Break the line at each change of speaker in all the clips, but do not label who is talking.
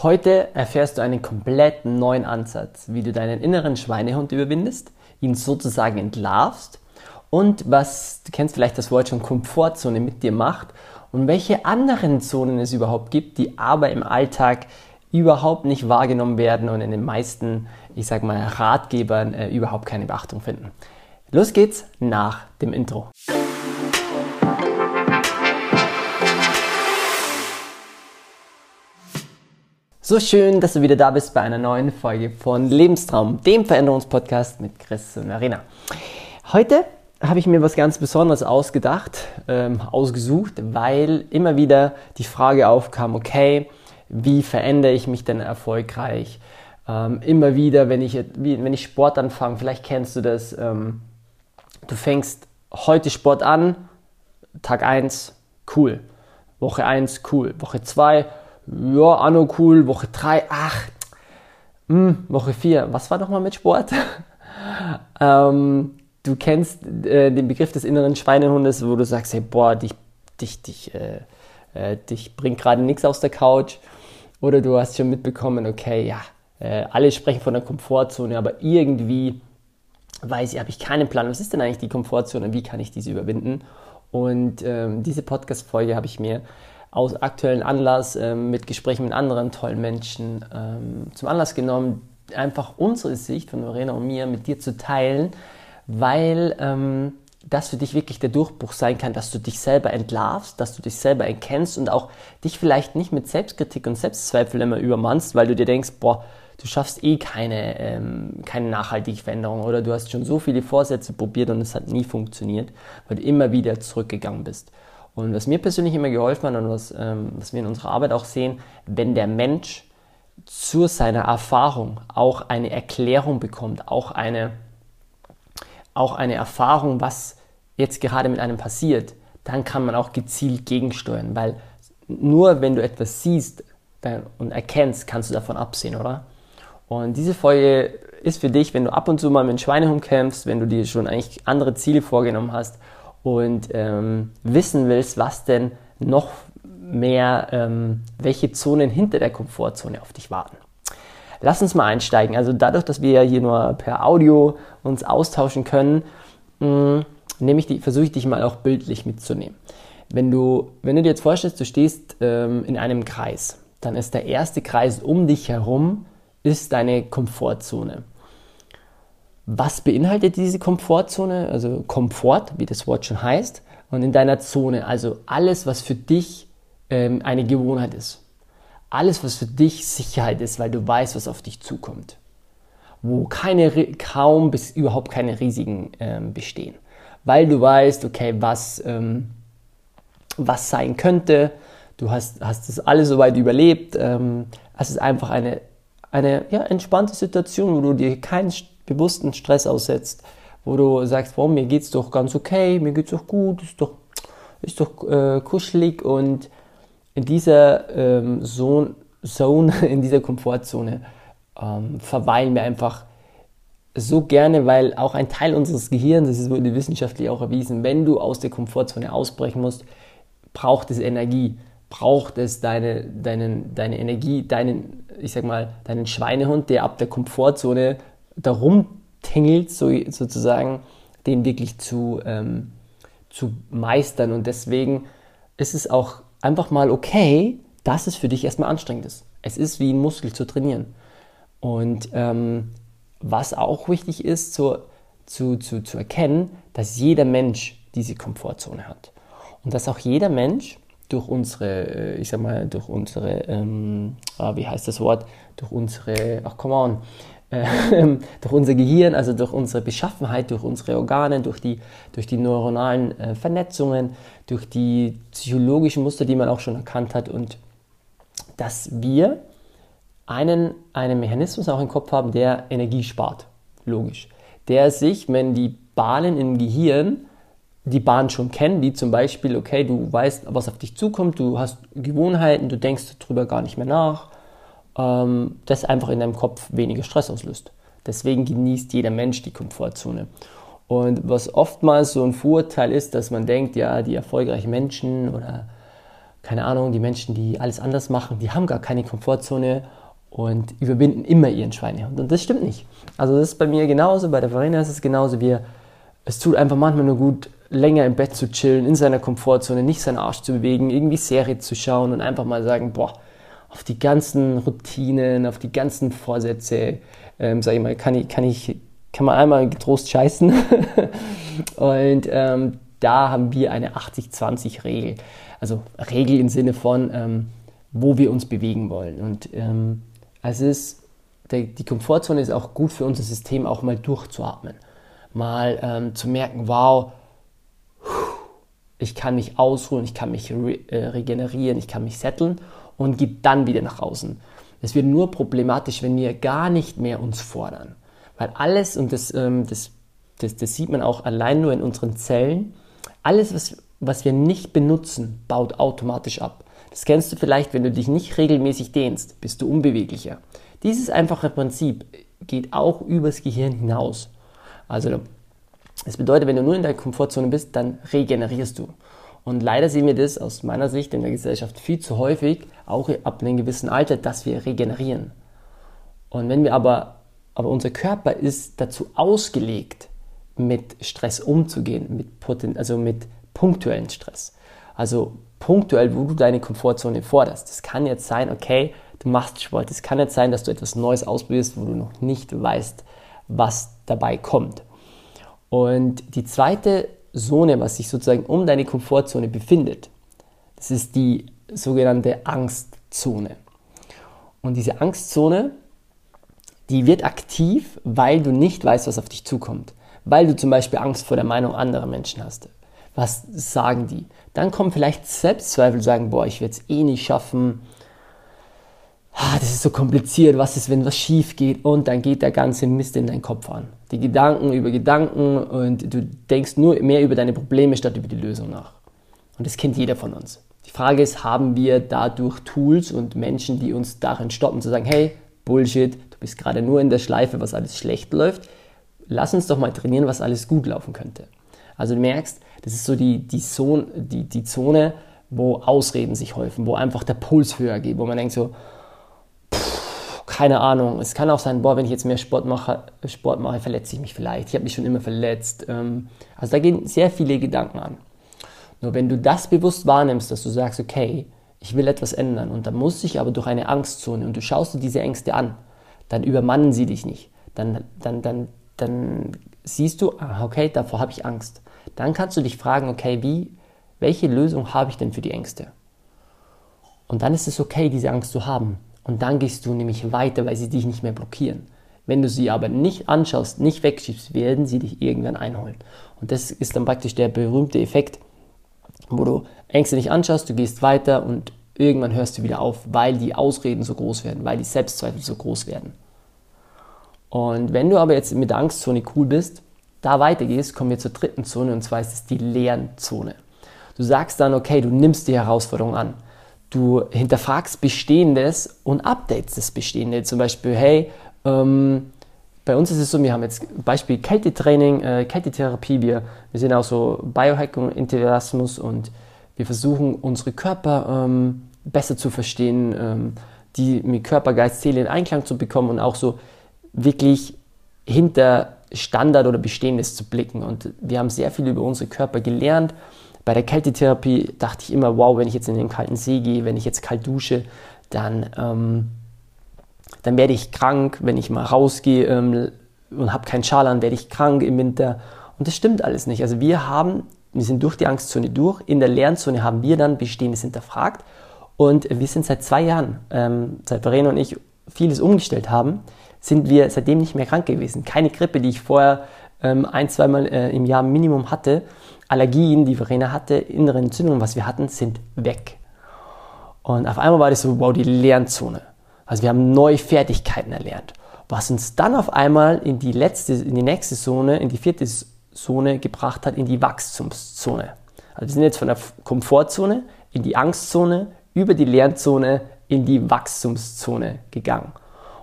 Heute erfährst du einen komplett neuen Ansatz, wie du deinen inneren Schweinehund überwindest, ihn sozusagen entlarvst und was, du kennst vielleicht das Wort schon, Komfortzone mit dir macht und welche anderen Zonen es überhaupt gibt, die aber im Alltag überhaupt nicht wahrgenommen werden und in den meisten, ich sag mal, Ratgebern äh, überhaupt keine Beachtung finden. Los geht's nach dem Intro. So schön, dass du wieder da bist bei einer neuen Folge von Lebenstraum, dem Veränderungspodcast mit Chris und Arena. Heute habe ich mir was ganz Besonderes ausgedacht, ähm, ausgesucht, weil immer wieder die Frage aufkam, okay, wie verändere ich mich denn erfolgreich? Ähm, immer wieder, wenn ich, wenn ich Sport anfange, vielleicht kennst du das, ähm, du fängst heute Sport an, Tag 1, cool. Woche 1, cool. Woche 2, ja, Anno cool, Woche 3, ach, mh, hm, Woche 4, was war nochmal mit Sport? ähm, du kennst äh, den Begriff des inneren Schweinehundes, wo du sagst, hey, boah, dich, dich, dich, äh, äh, dich bringt gerade nichts aus der Couch. Oder du hast schon mitbekommen, okay, ja, äh, alle sprechen von der Komfortzone, aber irgendwie weiß ich, habe ich keinen Plan. Was ist denn eigentlich die Komfortzone wie kann ich diese überwinden? Und ähm, diese Podcast-Folge habe ich mir aus aktuellen Anlass ähm, mit Gesprächen mit anderen tollen Menschen ähm, zum Anlass genommen, einfach unsere Sicht von Lorena und mir mit dir zu teilen, weil ähm, das für dich wirklich der Durchbruch sein kann, dass du dich selber entlarvst, dass du dich selber erkennst und auch dich vielleicht nicht mit Selbstkritik und Selbstzweifel immer übermannst, weil du dir denkst, boah, du schaffst eh keine, ähm, keine nachhaltige Veränderung oder du hast schon so viele Vorsätze probiert und es hat nie funktioniert, weil du immer wieder zurückgegangen bist. Und was mir persönlich immer geholfen hat und was, ähm, was wir in unserer Arbeit auch sehen, wenn der Mensch zu seiner Erfahrung auch eine Erklärung bekommt, auch eine, auch eine Erfahrung, was jetzt gerade mit einem passiert, dann kann man auch gezielt gegensteuern, weil nur wenn du etwas siehst und erkennst, kannst du davon absehen, oder? Und diese Folge ist für dich, wenn du ab und zu mal mit Schweinehund kämpfst, wenn du dir schon eigentlich andere Ziele vorgenommen hast und ähm, wissen willst, was denn noch mehr, ähm, welche Zonen hinter der Komfortzone auf dich warten. Lass uns mal einsteigen. Also dadurch, dass wir hier nur per Audio uns austauschen können, mm, ich versuche ich dich mal auch bildlich mitzunehmen. Wenn du, wenn du dir jetzt vorstellst, du stehst ähm, in einem Kreis, dann ist der erste Kreis um dich herum ist deine Komfortzone. Was beinhaltet diese Komfortzone? Also Komfort, wie das Wort schon heißt, und in deiner Zone, also alles, was für dich ähm, eine Gewohnheit ist. Alles, was für dich Sicherheit ist, weil du weißt, was auf dich zukommt. Wo keine, kaum bis überhaupt keine Risiken ähm, bestehen. Weil du weißt, okay, was, ähm, was sein könnte. Du hast, hast das alles soweit überlebt. Ähm, es ist einfach eine, eine ja, entspannte Situation, wo du dir keinen bewussten Stress aussetzt, wo du sagst, boah, mir geht's doch ganz okay, mir geht's doch gut, ist doch, ist doch äh, kuschelig und in dieser ähm, Zone, Zone, in dieser Komfortzone ähm, verweilen wir einfach so gerne, weil auch ein Teil unseres Gehirns, das wurde wissenschaftlich auch erwiesen, wenn du aus der Komfortzone ausbrechen musst, braucht es Energie, braucht es deine, deinen, deine Energie, deinen, ich sag mal, deinen Schweinehund, der ab der Komfortzone darum tingelt, so, sozusagen, den wirklich zu, ähm, zu meistern. Und deswegen ist es auch einfach mal okay, dass es für dich erstmal anstrengend ist. Es ist wie ein Muskel zu trainieren. Und ähm, was auch wichtig ist, zu, zu, zu, zu erkennen, dass jeder Mensch diese Komfortzone hat. Und dass auch jeder Mensch durch unsere, äh, ich sag mal, durch unsere, ähm, ah, wie heißt das Wort, durch unsere, ach come on, äh, durch unser Gehirn, also durch unsere Beschaffenheit, durch unsere Organe, durch die, durch die neuronalen äh, Vernetzungen, durch die psychologischen Muster, die man auch schon erkannt hat und dass wir einen, einen Mechanismus auch im Kopf haben, der Energie spart, logisch. Der sich, wenn die Bahnen im Gehirn die Bahn schon kennen, wie zum Beispiel, okay, du weißt, was auf dich zukommt, du hast Gewohnheiten, du denkst darüber gar nicht mehr nach, ähm, das einfach in deinem Kopf weniger Stress auslöst. Deswegen genießt jeder Mensch die Komfortzone. Und was oftmals so ein Vorurteil ist, dass man denkt, ja, die erfolgreichen Menschen oder keine Ahnung, die Menschen, die alles anders machen, die haben gar keine Komfortzone und überwinden immer ihren Schweinehund. Und das stimmt nicht. Also das ist bei mir genauso, bei der Verena ist es genauso. Wir, es tut einfach manchmal nur gut, länger im Bett zu chillen, in seiner Komfortzone, nicht seinen Arsch zu bewegen, irgendwie Serie zu schauen und einfach mal sagen, boah, auf die ganzen Routinen, auf die ganzen Vorsätze, ähm, sag ich mal, kann ich, kann ich, kann man einmal getrost scheißen. und ähm, da haben wir eine 80-20-Regel. Also Regel im Sinne von, ähm, wo wir uns bewegen wollen. Und ähm, es ist, der, die Komfortzone ist auch gut für unser System, auch mal durchzuatmen. Mal ähm, zu merken, wow, ich kann mich ausruhen, ich kann mich re äh, regenerieren, ich kann mich setteln und geht dann wieder nach außen. Es wird nur problematisch, wenn wir gar nicht mehr uns fordern. Weil alles, und das, ähm, das, das, das sieht man auch allein nur in unseren Zellen, alles, was, was wir nicht benutzen, baut automatisch ab. Das kennst du vielleicht, wenn du dich nicht regelmäßig dehnst, bist du unbeweglicher. Dieses einfache Prinzip geht auch übers Gehirn hinaus. Also das bedeutet, wenn du nur in der Komfortzone bist, dann regenerierst du. Und leider sehen wir das aus meiner Sicht in der Gesellschaft viel zu häufig, auch ab einem gewissen Alter, dass wir regenerieren. Und wenn wir aber, aber unser Körper ist dazu ausgelegt, mit Stress umzugehen, mit, Poten also mit punktuellen Stress. Also punktuell, wo du deine Komfortzone forderst. Das kann jetzt sein, okay, du machst Sport. Es kann jetzt sein, dass du etwas Neues ausprobierst, wo du noch nicht weißt, was dabei kommt. Und die zweite Zone, was sich sozusagen um deine Komfortzone befindet. Das ist die sogenannte Angstzone. Und diese Angstzone, die wird aktiv, weil du nicht weißt, was auf dich zukommt. Weil du zum Beispiel Angst vor der Meinung anderer Menschen hast. Was sagen die? Dann kommen vielleicht Selbstzweifel, sagen, boah, ich werde es eh nicht schaffen. Ah, das ist so kompliziert, was ist, wenn was schief geht? Und dann geht der ganze Mist in deinen Kopf an die Gedanken über Gedanken und du denkst nur mehr über deine Probleme statt über die Lösung nach. Und das kennt jeder von uns. Die Frage ist, haben wir dadurch Tools und Menschen, die uns darin stoppen, zu sagen, hey, Bullshit, du bist gerade nur in der Schleife, was alles schlecht läuft. Lass uns doch mal trainieren, was alles gut laufen könnte. Also du merkst, das ist so die, die, Zone, die, die Zone, wo Ausreden sich häufen, wo einfach der Puls höher geht, wo man denkt so, keine Ahnung. Es kann auch sein, boah, wenn ich jetzt mehr Sport mache, Sport mache verletze ich mich vielleicht. Ich habe mich schon immer verletzt. Ähm, also da gehen sehr viele Gedanken an. Nur wenn du das bewusst wahrnimmst, dass du sagst, okay, ich will etwas ändern und dann muss ich aber durch eine Angstzone und du schaust dir diese Ängste an, dann übermannen sie dich nicht. Dann, dann, dann, dann siehst du, ah, okay, davor habe ich Angst. Dann kannst du dich fragen, okay, wie, welche Lösung habe ich denn für die Ängste? Und dann ist es okay, diese Angst zu haben. Und dann gehst du nämlich weiter, weil sie dich nicht mehr blockieren. Wenn du sie aber nicht anschaust, nicht wegschiebst, werden sie dich irgendwann einholen. Und das ist dann praktisch der berühmte Effekt, wo du Ängste nicht anschaust, du gehst weiter und irgendwann hörst du wieder auf, weil die Ausreden so groß werden, weil die Selbstzweifel so groß werden. Und wenn du aber jetzt mit der Angstzone cool bist, da weitergehst, kommen wir zur dritten Zone und zwar ist es die Lernzone. Du sagst dann, okay, du nimmst die Herausforderung an. Du hinterfragst Bestehendes und updates das Bestehende. Zum Beispiel, hey, ähm, bei uns ist es so, wir haben jetzt Beispiel Kältetraining, äh, Kältetherapie, wir, wir sind auch so Biohacking, Integrasmus und wir versuchen unsere Körper ähm, besser zu verstehen, ähm, die mit Körper, Geist, Seele in Einklang zu bekommen und auch so wirklich hinter Standard oder Bestehendes zu blicken. Und wir haben sehr viel über unsere Körper gelernt bei der Kältetherapie dachte ich immer, wow, wenn ich jetzt in den kalten See gehe, wenn ich jetzt kalt dusche, dann, ähm, dann werde ich krank. Wenn ich mal rausgehe ähm, und habe keinen Schal an, werde ich krank im Winter. Und das stimmt alles nicht. Also wir haben, wir sind durch die Angstzone durch. In der Lernzone haben wir dann Bestehendes hinterfragt. Und wir sind seit zwei Jahren, ähm, seit Verena und ich vieles umgestellt haben, sind wir seitdem nicht mehr krank gewesen. Keine Grippe, die ich vorher ähm, ein, zweimal äh, im Jahr Minimum hatte, Allergien, die Verena hatte, innere Entzündungen, was wir hatten, sind weg. Und auf einmal war das so, wow, die Lernzone. Also wir haben neue Fertigkeiten erlernt. Was uns dann auf einmal in die letzte, in die nächste Zone, in die vierte Zone gebracht hat, in die Wachstumszone. Also wir sind jetzt von der Komfortzone in die Angstzone, über die Lernzone in die Wachstumszone gegangen.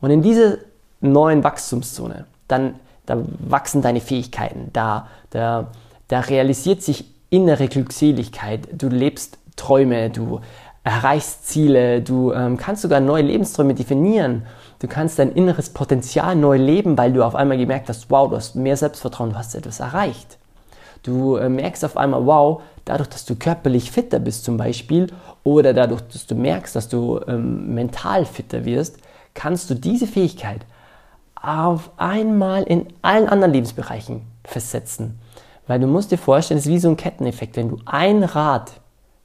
Und in diese neuen Wachstumszone, dann da wachsen deine Fähigkeiten, da, da da realisiert sich innere Glückseligkeit. Du lebst Träume, du erreichst Ziele, du ähm, kannst sogar neue Lebensträume definieren. Du kannst dein inneres Potenzial neu leben, weil du auf einmal gemerkt hast, wow, du hast mehr Selbstvertrauen, du hast etwas erreicht. Du äh, merkst auf einmal, wow, dadurch, dass du körperlich fitter bist zum Beispiel oder dadurch, dass du merkst, dass du ähm, mental fitter wirst, kannst du diese Fähigkeit auf einmal in allen anderen Lebensbereichen festsetzen. Weil du musst dir vorstellen, es ist wie so ein Ketteneffekt. Wenn du ein Rad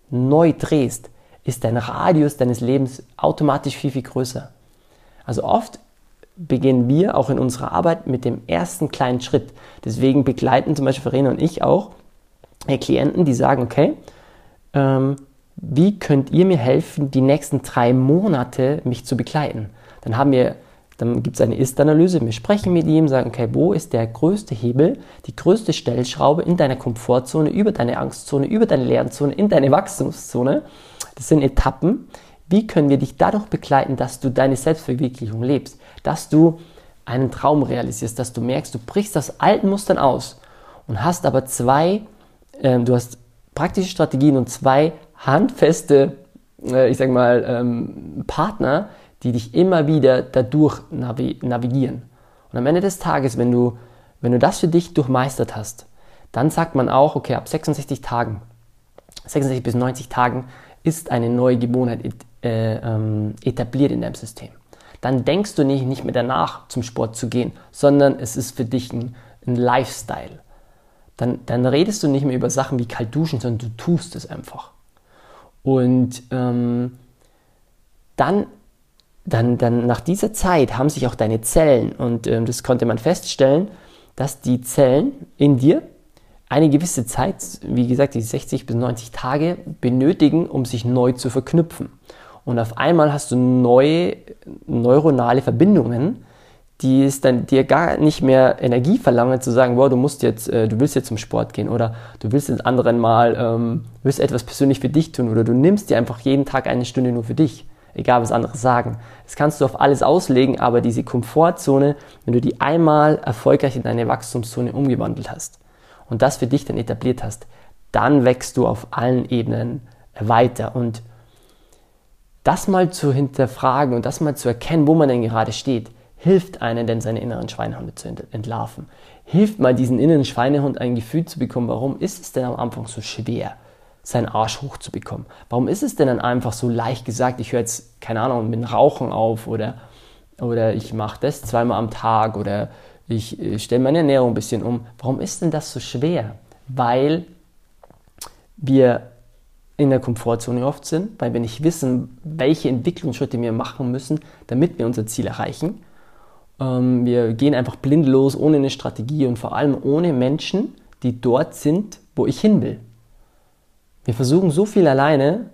neu drehst, ist dein Radius deines Lebens automatisch viel, viel größer. Also oft beginnen wir auch in unserer Arbeit mit dem ersten kleinen Schritt. Deswegen begleiten zum Beispiel Verena und ich auch Klienten, die sagen, okay, ähm, wie könnt ihr mir helfen, die nächsten drei Monate mich zu begleiten? Dann haben wir, dann gibt es eine Ist-Analyse, wir sprechen mit ihm, sagen, okay, wo ist der größte Hebel, die größte Stellschraube in deiner Komfortzone, über deine Angstzone, über deine Lernzone, in deine Wachstumszone. Das sind Etappen. Wie können wir dich dadurch begleiten, dass du deine Selbstverwirklichung lebst, dass du einen Traum realisierst, dass du merkst, du brichst aus alten Mustern aus und hast aber zwei, äh, du hast praktische Strategien und zwei handfeste, äh, ich sag mal, ähm, Partner, die dich immer wieder dadurch navigieren. Und am Ende des Tages, wenn du, wenn du das für dich durchmeistert hast, dann sagt man auch, okay, ab 66 Tagen, 66 bis 90 Tagen ist eine neue Gewohnheit äh, ähm, etabliert in deinem System. Dann denkst du nicht, nicht mehr danach zum Sport zu gehen, sondern es ist für dich ein, ein Lifestyle. Dann, dann redest du nicht mehr über Sachen wie kalt duschen, sondern du tust es einfach. Und ähm, dann, dann, dann nach dieser Zeit haben sich auch deine Zellen, und ähm, das konnte man feststellen, dass die Zellen in dir eine gewisse Zeit, wie gesagt, die 60 bis 90 Tage benötigen, um sich neu zu verknüpfen. Und auf einmal hast du neue neuronale Verbindungen, die es dann dir gar nicht mehr Energie verlangen, zu sagen, wow, du musst jetzt, äh, du willst jetzt zum Sport gehen oder du willst jetzt anderen mal, ähm, willst etwas persönlich für dich tun oder du nimmst dir einfach jeden Tag eine Stunde nur für dich, egal was andere sagen. Das kannst du auf alles auslegen, aber diese Komfortzone, wenn du die einmal erfolgreich in deine Wachstumszone umgewandelt hast und das für dich dann etabliert hast, dann wächst du auf allen Ebenen weiter und das mal zu hinterfragen und das mal zu erkennen, wo man denn gerade steht, hilft einem denn seine inneren Schweinehunde zu entlarven. Hilft mal diesen inneren Schweinehund ein Gefühl zu bekommen, warum ist es denn am Anfang so schwer, seinen Arsch hochzubekommen? Warum ist es denn dann einfach so leicht gesagt, ich höre jetzt, keine Ahnung, mit Rauchen auf oder, oder ich mache das zweimal am Tag oder ich äh, stelle meine Ernährung ein bisschen um. Warum ist denn das so schwer? Weil wir in der Komfortzone oft sind, weil wir nicht wissen, welche Entwicklungsschritte wir machen müssen, damit wir unser Ziel erreichen. Ähm, wir gehen einfach blind los, ohne eine Strategie und vor allem ohne Menschen, die dort sind, wo ich hin will. Wir versuchen so viel alleine,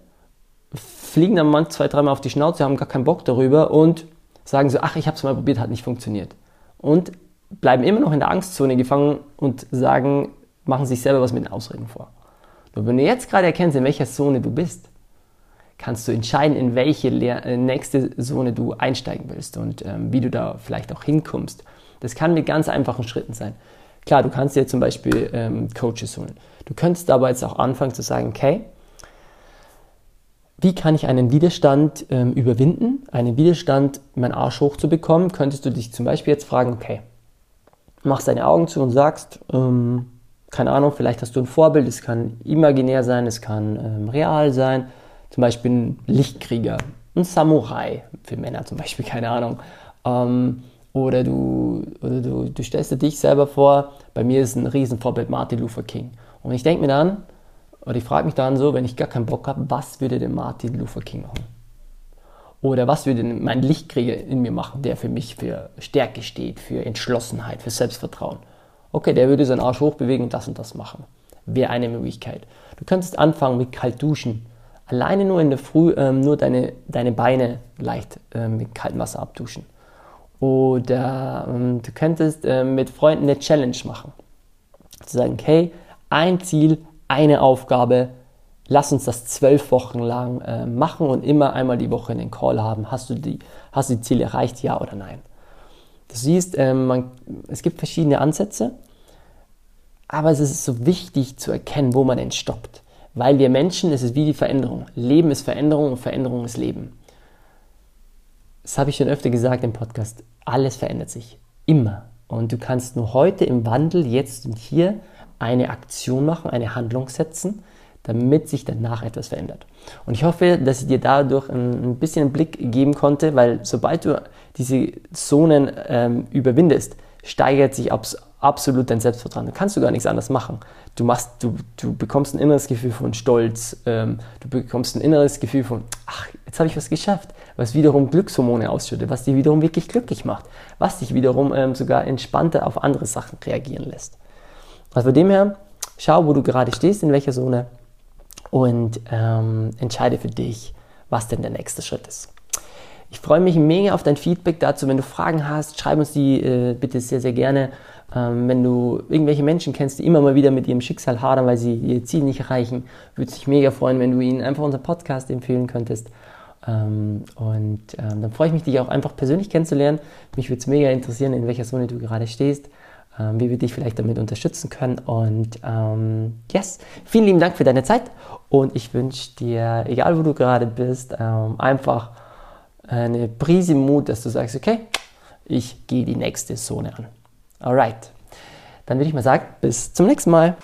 fliegen dann mal zwei, dreimal auf die Schnauze, haben gar keinen Bock darüber und sagen so, ach, ich habe es mal probiert, hat nicht funktioniert. Und bleiben immer noch in der Angstzone gefangen und sagen, machen sich selber was mit den Ausreden vor. Nur wenn du jetzt gerade erkennst, in welcher Zone du bist, kannst du entscheiden, in welche äh, nächste Zone du einsteigen willst und ähm, wie du da vielleicht auch hinkommst. Das kann mit ganz einfachen Schritten sein. Klar, du kannst dir zum Beispiel ähm, Coaches holen. Du könntest aber jetzt auch anfangen zu sagen, okay, wie kann ich einen Widerstand ähm, überwinden, einen Widerstand, meinen Arsch hochzubekommen? Könntest du dich zum Beispiel jetzt fragen, okay, machst deine Augen zu und sagst, ähm, keine Ahnung, vielleicht hast du ein Vorbild, es kann imaginär sein, es kann ähm, real sein, zum Beispiel ein Lichtkrieger, ein Samurai, für Männer zum Beispiel, keine Ahnung. Ähm, oder du, oder du, du stellst dir dich selber vor, bei mir ist ein Riesenvorbild Martin Luther King. Und ich denke mir dann, oder ich frage mich dann so, wenn ich gar keinen Bock habe, was würde denn Martin Luther King machen? Oder was würde mein Lichtkrieger in mir machen, der für mich für Stärke steht, für Entschlossenheit, für Selbstvertrauen? okay, der würde seinen Arsch hochbewegen und das und das machen. Wäre eine Möglichkeit. Du könntest anfangen mit kalt duschen. Alleine nur in der Früh ähm, nur deine, deine Beine leicht äh, mit kaltem Wasser abduschen. Oder ähm, du könntest äh, mit Freunden eine Challenge machen. Zu sagen, okay, ein Ziel, eine Aufgabe, lass uns das zwölf Wochen lang äh, machen und immer einmal die Woche einen Call haben. Hast du die, hast du die Ziele erreicht, ja oder nein? Du siehst, ähm, man, es gibt verschiedene Ansätze, aber es ist so wichtig zu erkennen, wo man denn stoppt. Weil wir Menschen, es ist wie die Veränderung. Leben ist Veränderung und Veränderung ist Leben. Das habe ich schon öfter gesagt im Podcast. Alles verändert sich. Immer. Und du kannst nur heute im Wandel, jetzt und hier, eine Aktion machen, eine Handlung setzen, damit sich danach etwas verändert. Und ich hoffe, dass ich dir dadurch ein, bisschen einen Blick geben konnte, weil sobald du diese Zonen ähm, überwindest, steigert sich abs absolut dein Selbstvertrauen. Da kannst du gar nichts anderes machen. Du, machst, du, du bekommst ein inneres Gefühl von Stolz, ähm, du bekommst ein inneres Gefühl von, ach, jetzt habe ich was geschafft, was wiederum Glückshormone ausschüttet, was dich wiederum wirklich glücklich macht, was dich wiederum ähm, sogar entspannter auf andere Sachen reagieren lässt. Also von dem her, schau, wo du gerade stehst, in welcher Zone und ähm, entscheide für dich, was denn der nächste Schritt ist. Ich freue mich mega auf dein Feedback dazu. Wenn du Fragen hast, schreib uns die äh, bitte sehr, sehr gerne. Ähm, wenn du irgendwelche Menschen kennst, die immer mal wieder mit ihrem Schicksal hadern, weil sie ihr Ziel nicht erreichen, würde es mich mega freuen, wenn du ihnen einfach unseren Podcast empfehlen könntest. Ähm, und ähm, dann freue ich mich, dich auch einfach persönlich kennenzulernen. Mich würde es mega interessieren, in welcher Zone du gerade stehst ähm, wie wir dich vielleicht damit unterstützen können. Und ähm, yes, vielen lieben Dank für deine Zeit und ich wünsche dir, egal wo du gerade bist, ähm, einfach eine Prise Mut, dass du sagst, okay, ich gehe die nächste Zone an. Alright, dann würde ich mal sagen, bis zum nächsten Mal.